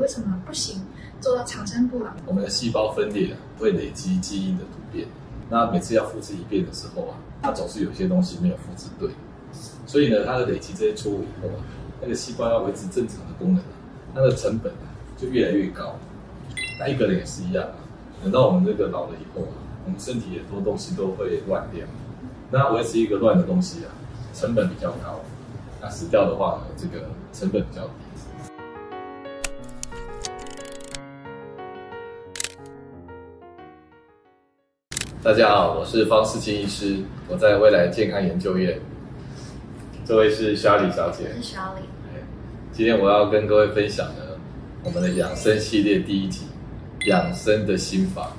为什么不行做到长生不老？我们的细胞分裂会累积基因的突变，那每次要复制一遍的时候啊，它总是有些东西没有复制对，所以呢，它的累积这些错误以后啊，那个细胞要维持正常的功能啊，它的成本啊就越来越高。那一个人也是一样啊，等到我们这个老了以后啊，我们身体很多东西都会乱掉，那维持一个乱的东西啊，成本比较高。那死掉的话呢，这个成本比较。大家好，我是方世清医师，我在未来健康研究院。这位是 Shirley 小姐。是 Shirley。今天我要跟各位分享呢，我们的养生系列第一集，养生的心法。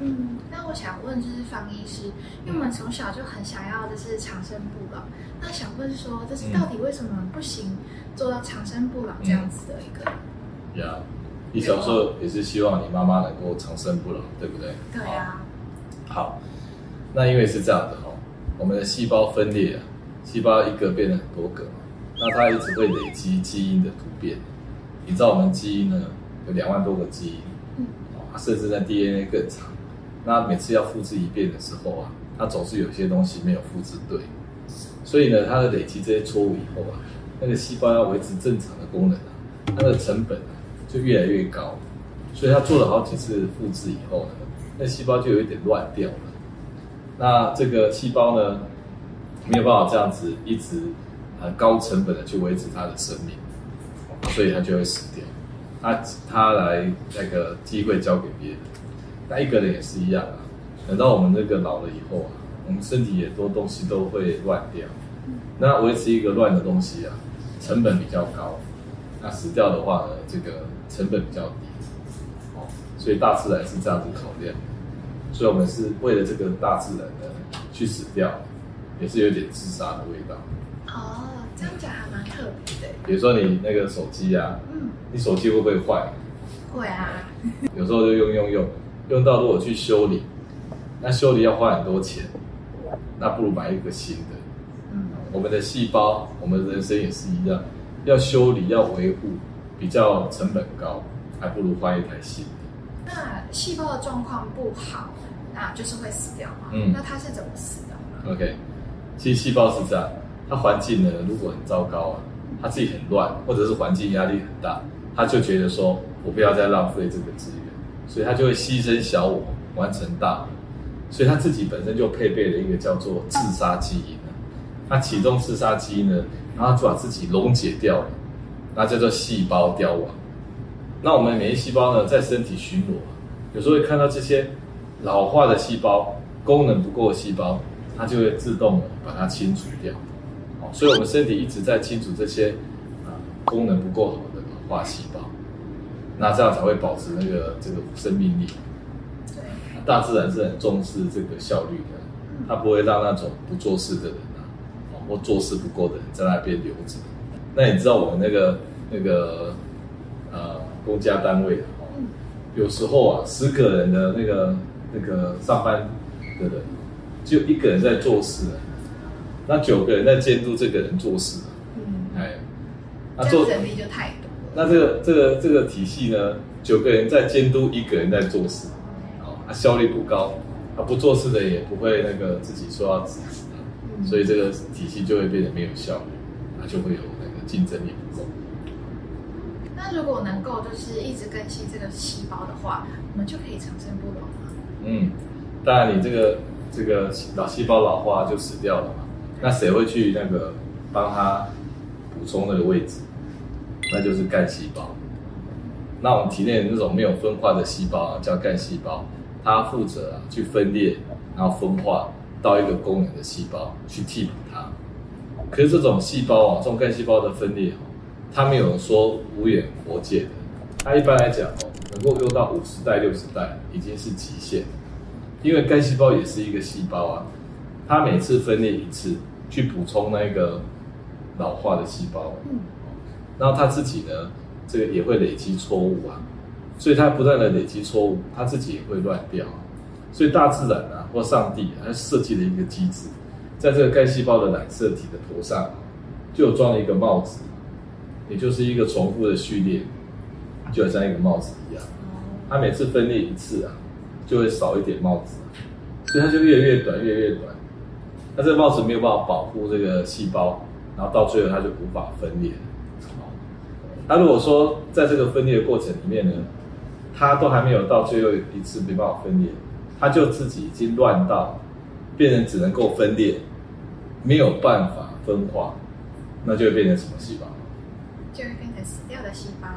嗯。那我想问，就是方医师，因为我们从小就很想要就是长生不老，那想问说，就是到底为什么不行做到长生不老这样子的一个？呀、嗯，你小时候也是希望你妈妈能够长生不老，对不对？对啊。好，那因为是这样的哈，我们的细胞分裂啊，细胞一个变成很多个嘛，那它一直会累积基因的突变。你知道我们基因呢有两万多个基因，嗯，甚至在 DNA 更长。那每次要复制一遍的时候啊，它总是有些东西没有复制对，所以呢，它的累积这些错误以后啊，那个细胞要维持正常的功能啊，它的成本啊就越来越高，所以他做了好几次复制以后呢，那细胞就有一点乱掉了。那这个细胞呢，没有办法这样子一直很高成本的去维持它的生命，所以它就会死掉。他他来那个机会交给别人。那一个人也是一样啊，等到我们这个老了以后啊，我们身体也多东西都会乱掉。那维持一个乱的东西啊，成本比较高。那死掉的话呢，这个成本比较低。哦，所以大自然是这样子考量。所以我们是为了这个大自然呢去死掉，也是有点自杀的味道。哦，这样讲还蛮特别的。比如说你那个手机啊，嗯，你手机会不会坏？会啊。有时候就用用用。用到如果去修理，那修理要花很多钱，那不如买一个新的。嗯，我们的细胞，我们人生也是一样，要修理要维护，比较成本高，还不如换一台新的。那细胞的状况不好，那就是会死掉吗？嗯，那它是怎么死的？OK，其实细胞是这样，它环境呢如果很糟糕啊，它自己很乱，或者是环境压力很大，它就觉得说我不要再浪费这个资源。所以它就会牺牲小我，完成大我，所以它自己本身就配备了一个叫做自杀基因。它启动自杀基因呢，然后就把自己溶解掉了，那叫做细胞凋亡。那我们免疫细胞呢，在身体巡逻，有时候会看到这些老化的细胞、功能不够的细胞，它就会自动把它清除掉。所以我们身体一直在清除这些啊功能不够好的老化细胞。那这样才会保持那个这个生命力。对，大自然是很重视这个效率的，它不会让那种不做事的人啊，或做事不够的人在那边留着。那你知道我们那个那个呃公家单位啊，有时候啊十个人的那个那个上班的人，就一个人在做事，那九个人在监督这个人做事。嗯，哎，那做人力就太多。那这个这个这个体系呢，九个人在监督一个人在做事，哦，他效率不高，他不做事的也不会那个自己说要辞职，所以这个体系就会变得没有效率，他就会有竞争力不够。那如果能够就是一直更新这个细胞的话，我们就可以长生不老吗？嗯，当然你这个这个老细胞老化就死掉了嘛，那谁会去那个帮他补充那个位置？那就是干细胞。那我们体内那种没有分化的细胞啊，叫干细胞，它负责啊去分裂，然后分化到一个功能的细胞去替补它。可是这种细胞啊，这种干细胞的分裂，它没有说无远弗届的。它一般来讲哦，能够用到五十代、六十代已经是极限。因为干细胞也是一个细胞啊，它每次分裂一次，去补充那个老化的细胞。嗯然后它自己呢，这个也会累积错误啊，所以它不断的累积错误，它自己也会乱掉。所以大自然啊，或上帝啊，他设计了一个机制，在这个干细胞的染色体的头上，就有装了一个帽子，也就是一个重复的序列，就好像一个帽子一样。它每次分裂一次啊，就会少一点帽子，所以它就越来越短，越来越短。那这个帽子没有办法保护这个细胞，然后到最后它就无法分裂。那如果说在这个分裂的过程里面呢，它都还没有到最后一次没办法分裂，它就自己已经乱到变成只能够分裂，没有办法分化，那就会变成什么细胞？就会变成死掉的细胞，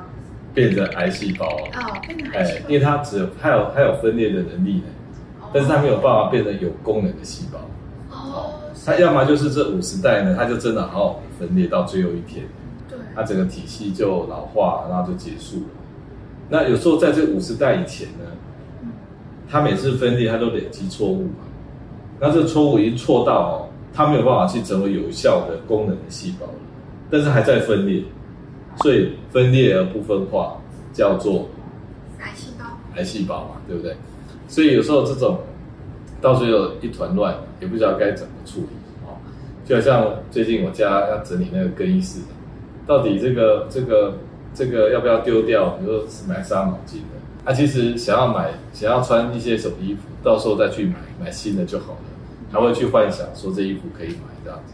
变成癌细胞哦，变成癌细胞，因为它只有它有它有分裂的能力呢，哦、但是它没有办法变成有功能的细胞。哦，它要么就是这五十代呢，它就真的好好分裂到最后一天，对，它整个体系就老化，然后就结束了。那有时候在这五十代以前呢，它每次分裂它都累积错误嘛，那这个错误已经错到哦，它没有办法去成为有效的功能的细胞，但是还在分裂。所以分裂而不分化叫做癌细胞，癌细胞嘛，对不对？所以有时候这种到最后一团乱，也不知道该怎么处理哦。就好像最近我家要整理那个更衣室，到底这个这个这个要不要丢掉？比如说是买纱毛巾的，他、啊、其实想要买想要穿一些什么衣服，到时候再去买买新的就好了，还会去幻想说这衣服可以买这样子。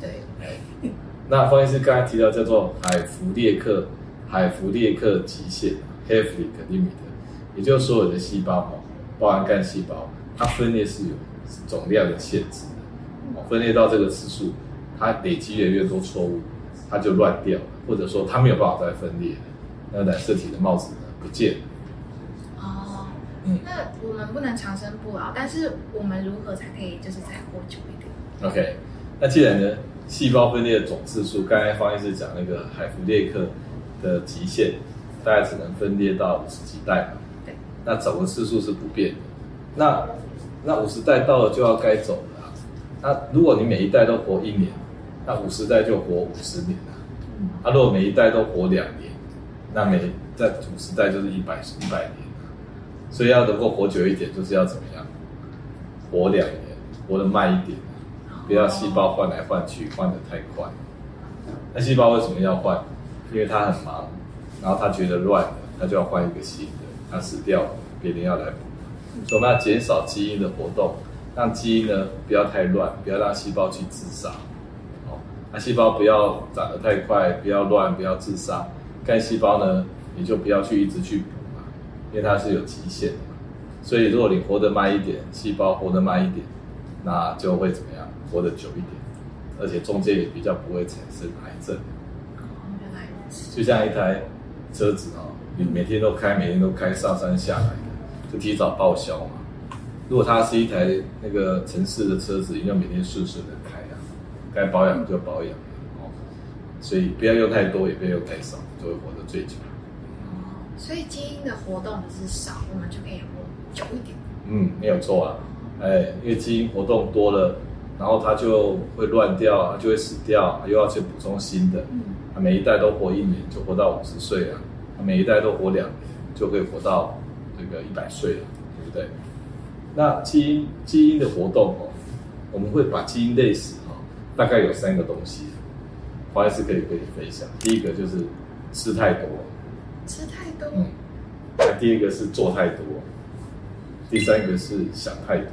对，哎。那方医师刚才提到叫做海弗列克海弗列克极限 Hayflick limit，也就是所有的细胞包含干细胞，它分裂是有总量的限制的。分裂到这个次数，它累积越来越多错误，它就乱掉了，或者说它没有办法再分裂了，那染色体的帽子呢不见了。那我们不能长生不老，但是我们如何才可以就是再活久一点？OK，那既然呢？细胞分裂的总次数，刚才方医师讲那个海弗列克的极限，大概只能分裂到五十几代嘛。对。那走的次数是不变的。那那五十代到了就要该走了啊。那如果你每一代都活一年，那五十代就活五十年了。嗯。啊，如果每一代都活两年，那每在五十代就是一百一百年。所以要能够活久一点，就是要怎么样？活两年，活得慢一点。不要细胞换来换去，换得太快。那细胞为什么要换？因为它很忙，然后它觉得乱了，它就要换一个新的。它死掉了，别人要来补。所以我们要减少基因的活动，让基因呢不要太乱，不要让细胞去自杀。哦，那细胞不要长得太快，不要乱，不要自杀。干细胞呢，你就不要去一直去补，因为它是有极限的嘛。所以如果你活得慢一点，细胞活得慢一点，那就会怎么样？活得久一点，而且中间也比较不会产生癌症。哦，原来如此。就像一台车子哦，你每天都开，每天都开上山下来的，就提早报销嘛。如果它是一台那个城市的车子，你要每天顺顺的开啊，该保养就保养哦。所以不要用太多，也不要用太少，就会活得最久。哦，所以基因的活动只是少，我们就可以活久一点。嗯，没有错啊。哎，因为基因活动多了。然后它就会乱掉，就会死掉，又要去补充新的。嗯，每一代都活一年，就活到五十岁啊。每一代都活两年，就会活到这个一百岁了，对不对？那基因基因的活动哦，我们会把基因类似哦，大概有三个东西，黄医师可以跟你分享。第一个就是吃太多，吃太多。第一个是做太多，第三个是想太多。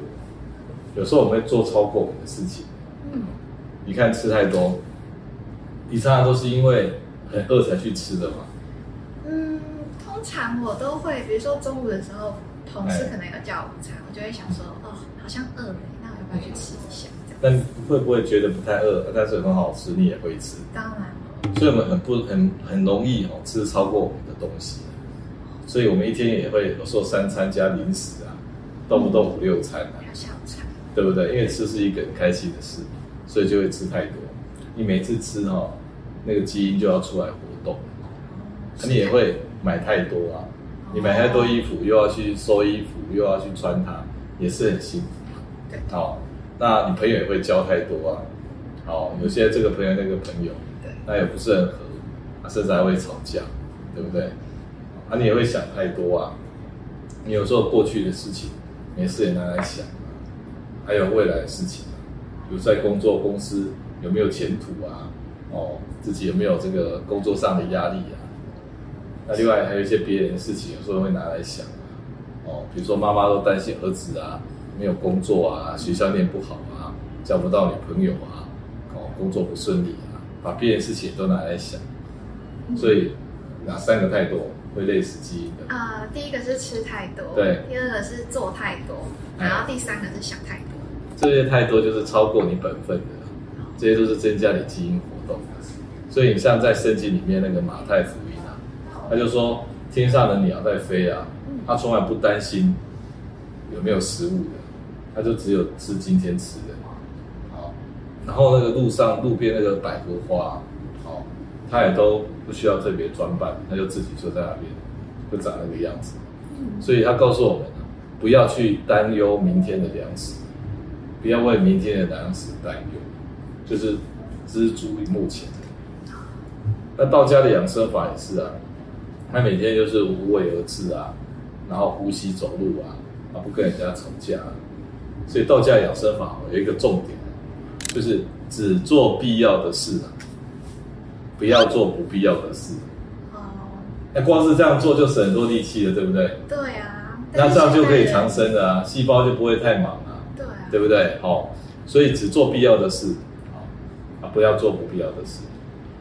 有时候我们会做超过我们的事情，嗯，你看吃太多，你常常都是因为很饿才去吃的嘛。嗯，通常我都会，比如说中午的时候，同事可能有叫午餐，哎、我就会想说，哦，好像饿了，那我要不要去吃一下？但会不会觉得不太饿，但是很好吃，你也会吃？当然。所以我们很不很很容易哦吃超过我们的东西，所以我们一天也会有时候三餐加零食啊，动不动五六餐啊。对不对？因为吃是一个很开心的事，所以就会吃太多。你每次吃哈、哦，那个基因就要出来活动，那你也会买太多啊。你买太多衣服，又要去收衣服，又要去穿它，也是很辛苦。对，好，那你朋友也会交太多啊。好，有些这个朋友那个朋友，那也不是很合，甚至还会吵架，对不对？啊，你也会想太多啊。你有时候过去的事情，没事也拿来想啊。还有未来的事情，比如在工作公司有没有前途啊？哦，自己有没有这个工作上的压力啊？那另外还有一些别人的事情，有时候会拿来想哦，比如说妈妈都担心儿子啊没有工作啊，学校念不好啊，交不到女朋友啊，哦，工作不顺利啊，把别人事情都拿来想，所以哪三个太多会累死基因的？啊、呃，第一个是吃太多，对，第二个是做太多，然后第三个是想太多。这些太多就是超过你本分的，这些都是增加你基因活动的。所以你像在圣经里面那个马太福音啊。他就说：“天上的鸟在飞啊，他从来不担心有没有食物的，他就只有吃今天吃的。好，然后那个路上路边那个百合花，好，他也都不需要特别装扮，他就自己就在那边，就长那个样子。所以他告诉我们，不要去担忧明天的粮食，不要为明天的粮食担忧，就是知足于目前。那道家的养生法也是啊。”他每天就是无为而治啊，然后呼吸走路啊，啊不跟人家吵架，啊，所以道家养生法有一个重点，就是只做必要的事啊，不要做不必要的事。哦，那光是这样做就省很多力气了，对不对？对啊。那这样就可以长生了啊，细胞就不会太忙啊。对。对不对？好，所以只做必要的事，啊，不要做不必要的事。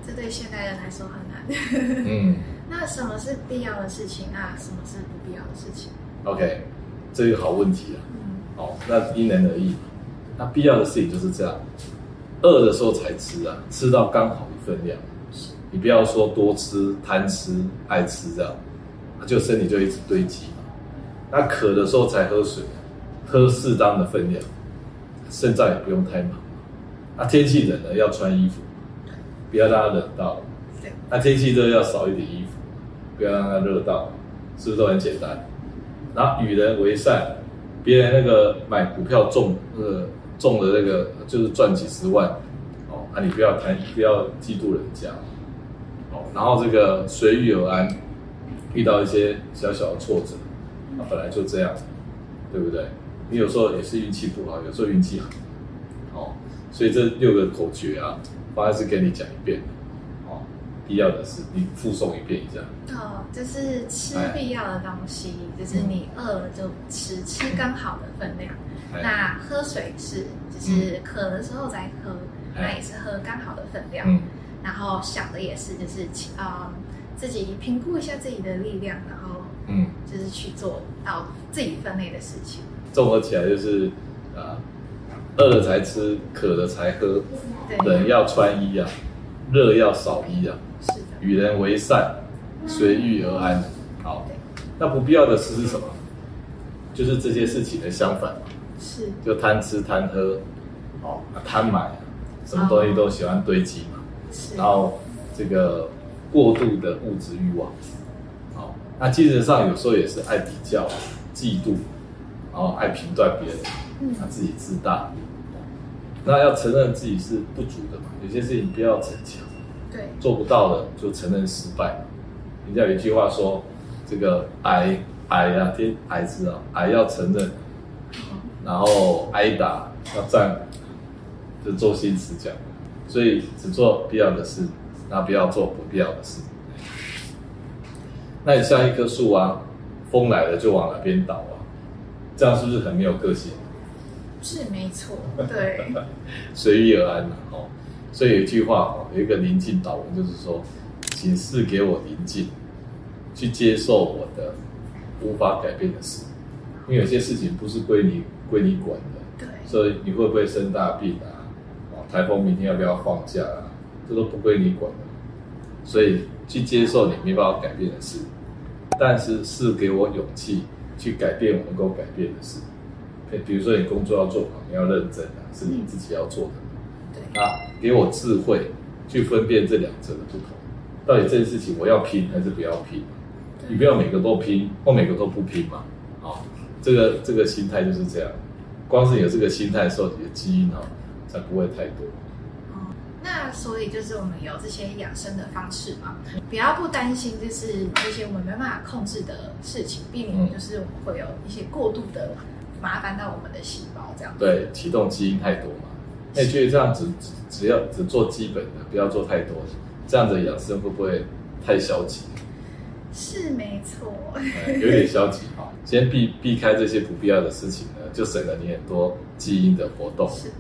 这对现代人来说很难。嗯。那什么是必要的事情？啊什么是不必要的事情？OK，这个好问题啊。嗯。哦，那因人而异。那必要的事情就是这样，饿的时候才吃啊，吃到刚好一份量。是。你不要说多吃、贪吃、爱吃这样，就身体就一直堆积嘛。那渴的时候才喝水，喝适当的分量，肾脏也不用太忙。那天气冷了要穿衣服，不要让它冷到。那天气热要少一点衣服。不要让它热到，是不是都很简单？然后与人为善，别人那个买股票中那个中的那个就是赚几十万，哦，那、啊、你不要贪，不要嫉妒人家，哦，然后这个随遇而安，遇到一些小小的挫折，啊，本来就这样，对不对？你有时候也是运气不好，有时候运气好，哦，所以这六个口诀啊，我还是给你讲一遍。必要的事，你附送一遍一下。哦，就是吃必要的东西，哎、就是你饿了就吃，嗯、吃刚好的分量。哎、那喝水是，就是渴的时候再喝，嗯、那也是喝刚好的分量。嗯、然后想的也是，就是啊、呃，自己评估一下自己的力量，然后嗯，就是去做到自己分内的事情。综合起来就是啊，饿了才吃，渴了才喝，对人要穿衣啊，热要少衣啊。是的与人为善，随遇而安。好，那不必要的事是什么？就是这些事情的相反嘛。是。就贪吃贪喝，哦，贪买，什么东西都喜欢堆积嘛。是。然后这个过度的物质欲望，好，那精神上有时候也是爱比较、嫉妒，然后爱评断别人，他自己自大。那要承认自己是不足的嘛，有些事情不要逞强。对做不到的就承认失败。人家有一句话说：“这个矮矮呀，天矮子啊，矮要承认，然后挨打要站。”就周星驰讲，所以只做必要的事，那不要做不必要的事。那你像一棵树啊，风来了就往哪边倒啊？这样是不是很没有个性？是没错，对，随遇而安嘛，哦。所以有一句话哦，有一个宁静祷文，就是说，请赐给我宁静，去接受我的无法改变的事，因为有些事情不是归你归你管的。对。所以你会不会生大病啊？哦，台风明天要不要放假啊？这都不归你管的。所以去接受你没办法改变的事，但是是给我勇气去改变我能够改变的事。比如说你工作要做好，你要认真啊，是你自己要做的。对。啊。给我智慧，去分辨这两者的不同，到底这件事情我要拼还是不要拼？你不要每个都拼，或每个都不拼嘛。好，这个这个心态就是这样。光是有这个心态的时候，你的基因哈才不会太多。哦，那所以就是我们有这些养生的方式嘛，不要不担心，就是这些我们没办法控制的事情，避免就是我们会有一些过度的麻烦到我们的细胞这样。对，启动基因太多嘛。那，觉得这样子只只要只做基本的，不要做太多，这样子养生会不会太消极？是没错，有点消极哈。先避避开这些不必要的事情呢，就省了你很多基因的活动。是哦，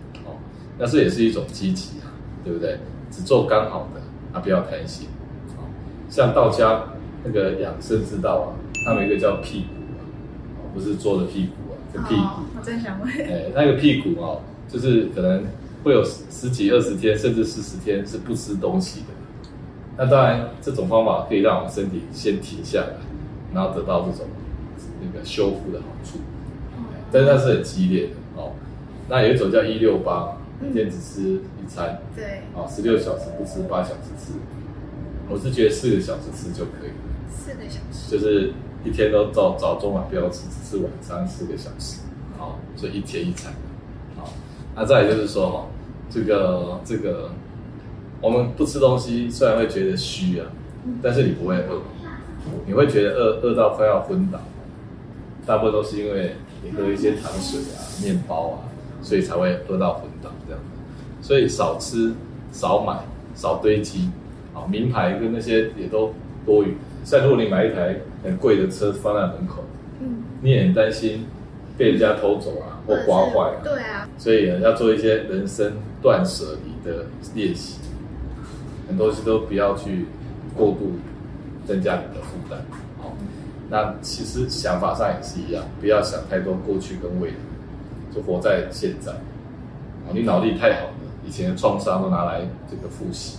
那这也是一种积极啊，对不对？只做刚好的，啊，不要贪心。哦，像道家那个养生之道啊，他们一个叫辟谷啊，不是做的屁股啊，是屁股。哦，我真想问，哎，那个辟谷啊，就是可能会有十几二十天，甚至四十天是不吃东西的。那当然，这种方法可以让我们身体先停下来，然后得到这种那个修复的好处。但是它是很激烈的哦。那有一种叫一六八，每天只吃一餐。对。哦，十六小时不吃，八小时吃。我是觉得四个小时吃就可以了。四个小时。就是一天都早早中晚不要吃，只吃晚餐四个小时。好，所以一天一餐。好，那再来就是说哈，这个这个。我们不吃东西，虽然会觉得虚啊，但是你不会饿，你会觉得饿饿到快要昏倒，大部分都是因为你喝一些糖水啊、面包啊，所以才会饿到昏倒这样。所以少吃、少买、少堆积，啊，名牌跟那些也都多余。像如果你买一台很贵的车放在门口，嗯，你也很担心被人家偷走啊或刮坏啊，对啊，所以要做一些人生断舍离的练习。很多东西都不要去过度增加你的负担，好，那其实想法上也是一样，不要想太多过去跟未来，就活在现在。你脑力太好了，以前的创伤都拿来这个复习，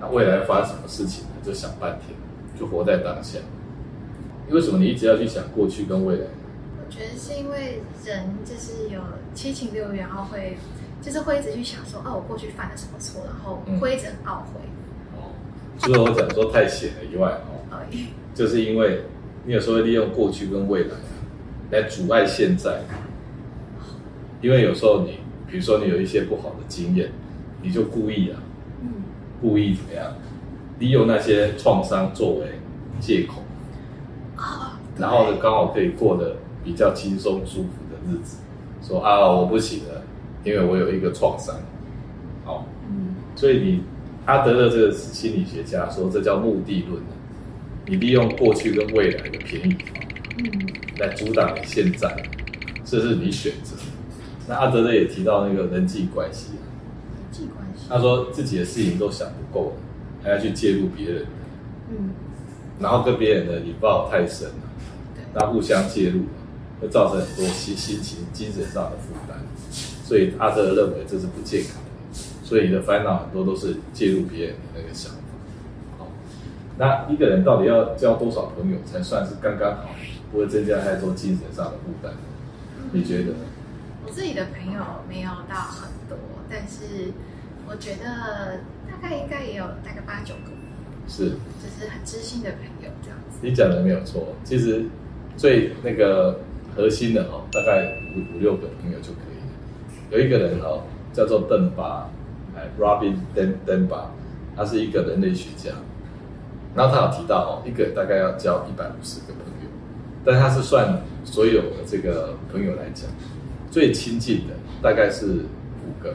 那未来发生什么事情呢？就想半天，就活在当下。为什么你一直要去想过去跟未来？我觉得是因为人就是有七情六欲，然后会就是会一直去想说，哦，我过去犯了什么错，然后会一直很懊悔。嗯除了我讲说太险了以外，哦，就是因为你有时候会利用过去跟未来来阻碍现在，因为有时候你，比如说你有一些不好的经验，你就故意啊，故意怎么样，利用那些创伤作为借口，啊然后呢，刚好可以过得比较轻松舒服的日子，说啊，我不行了，因为我有一个创伤，好，嗯所以你。阿德勒这个心理学家说，这叫目的论。你利用过去跟未来的便宜嗯，来阻挡你现在，这是你选择。那阿德勒也提到那个人际关系，人际关系，他说自己的事情都想不够，还要去介入别人，嗯，然后跟别人的引爆太深了，那互相介入，会造成很多心心情、精神上的负担。所以阿德勒认为这是不健康的。所以你的烦恼很多都是介入别人的那个想法。好，那一个人到底要交多少朋友才算是刚刚好，不会增加太多精神上的负担？你觉得？我自己的朋友没有到很多，但是我觉得大概应该也有大概八九个，是，就是很知心的朋友这样子。你讲的没有错，其实最那个核心的哦，大概五五六个朋友就可以了。有一个人哦，叫做邓巴。哎 Robin Den Denba，他是一个人类学家，然后他有提到哦，一个大概要交一百五十个朋友，但他是算所有的这个朋友来讲，最亲近的大概是五个，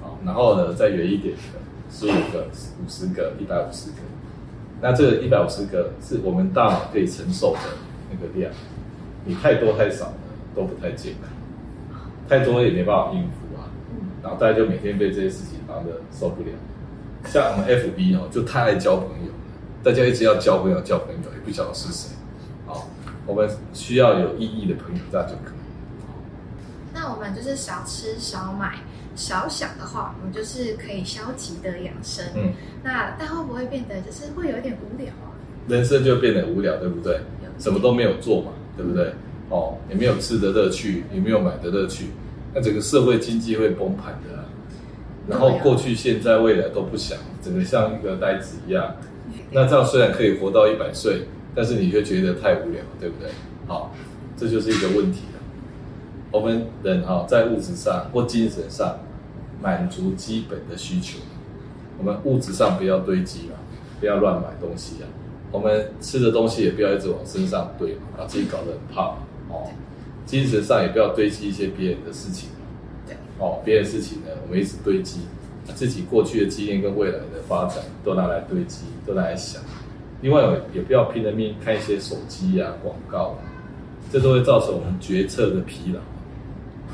好，然后呢再远一点的十五个、五十个、一百五十个，那这个一百五十个是我们大脑可以承受的那个量，你太多太少呢都不太健康，太多也没办法应付啊。然后大家就每天被这些事情忙得受不了，像我们 FB 哦，就太爱交朋友，大家一直要交朋友，交朋友也不晓得是谁，好，我们需要有意义的朋友，这样就可以。那我们就是少吃少买少想的话，我们就是可以消极的养生。嗯，那但会不会变得就是会有一点无聊啊？人生就变得无聊，对不对？什么都没有做嘛，对不对？哦，也没有吃的乐趣，也没有买的乐趣。那整个社会经济会崩盘的，啊，然后过去、现在、未来都不想，整个像一个呆子一样。那这样虽然可以活到一百岁，但是你却觉得太无聊，对不对？好，这就是一个问题了。我们人哈，在物质上或精神上满足基本的需求，我们物质上不要堆积嘛，不要乱买东西啊。我们吃的东西也不要一直往身上堆，把自己搞得很胖哦。精神上也不要堆积一些别人的事情，对，哦，别的事情呢，我们一直堆积，自己过去的经验跟未来的发展都拿来堆积，都拿来想。另外，也不要拼了命看一些手机啊、广告啊，这都会造成我们决策的疲劳。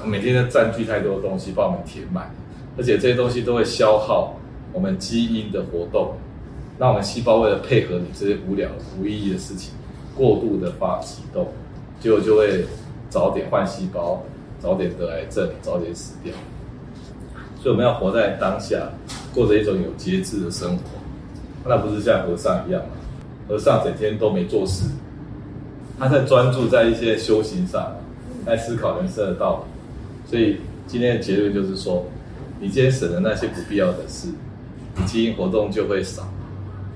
每天都占据太多的东西，把我们填满，而且这些东西都会消耗我们基因的活动，让我们细胞为了配合你这些无聊、无意义的事情，过度的发启动，结果就会早点换细胞，早点得癌症，早点死掉。所以我们要活在当下，过着一种有节制的生活，那不是像和尚一样吗？和尚整天都没做事，他在专注在一些修行上，在思考人生的道理。所以今天的结论就是说，你今天省了那些不必要的事，你基因活动就会少，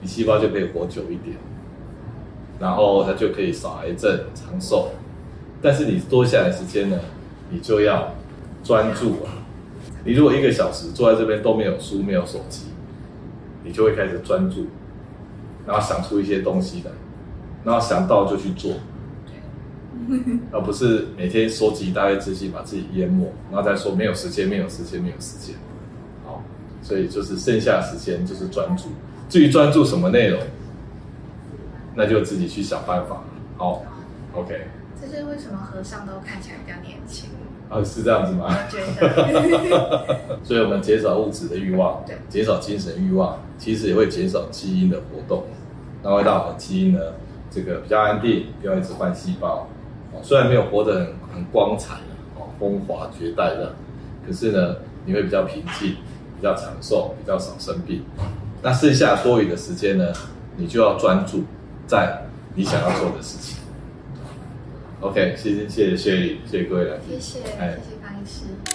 你细胞就可以活久一点，然后它就可以少癌症、长寿。但是你多下来时间呢，你就要专注啊。你如果一个小时坐在这边都没有书、没有手机，你就会开始专注，然后想出一些东西来，然后想到就去做。而不是每天收集一大堆资讯，把自己淹没，然后再说没有时间，没有时间，没有时间。好，所以就是剩下时间就是专注。至于专注什么内容，那就自己去想办法。好，OK。这是为什么和尚都看起来比较年轻？啊，是这样子吗？我觉得。所以我们减少物质的欲望，对，减少精神欲望，其实也会减少基因的活动，然后会让我们基因呢，这个比较安定，不要一直换细胞。虽然没有活得很很光彩，哦，风华绝代的，可是呢，你会比较平静，比较长寿，比较少生病。那剩下多余的时间呢，你就要专注在你想要做的事情。OK，谢谢谢谢谢谢各位了，谢谢，谢谢方医师。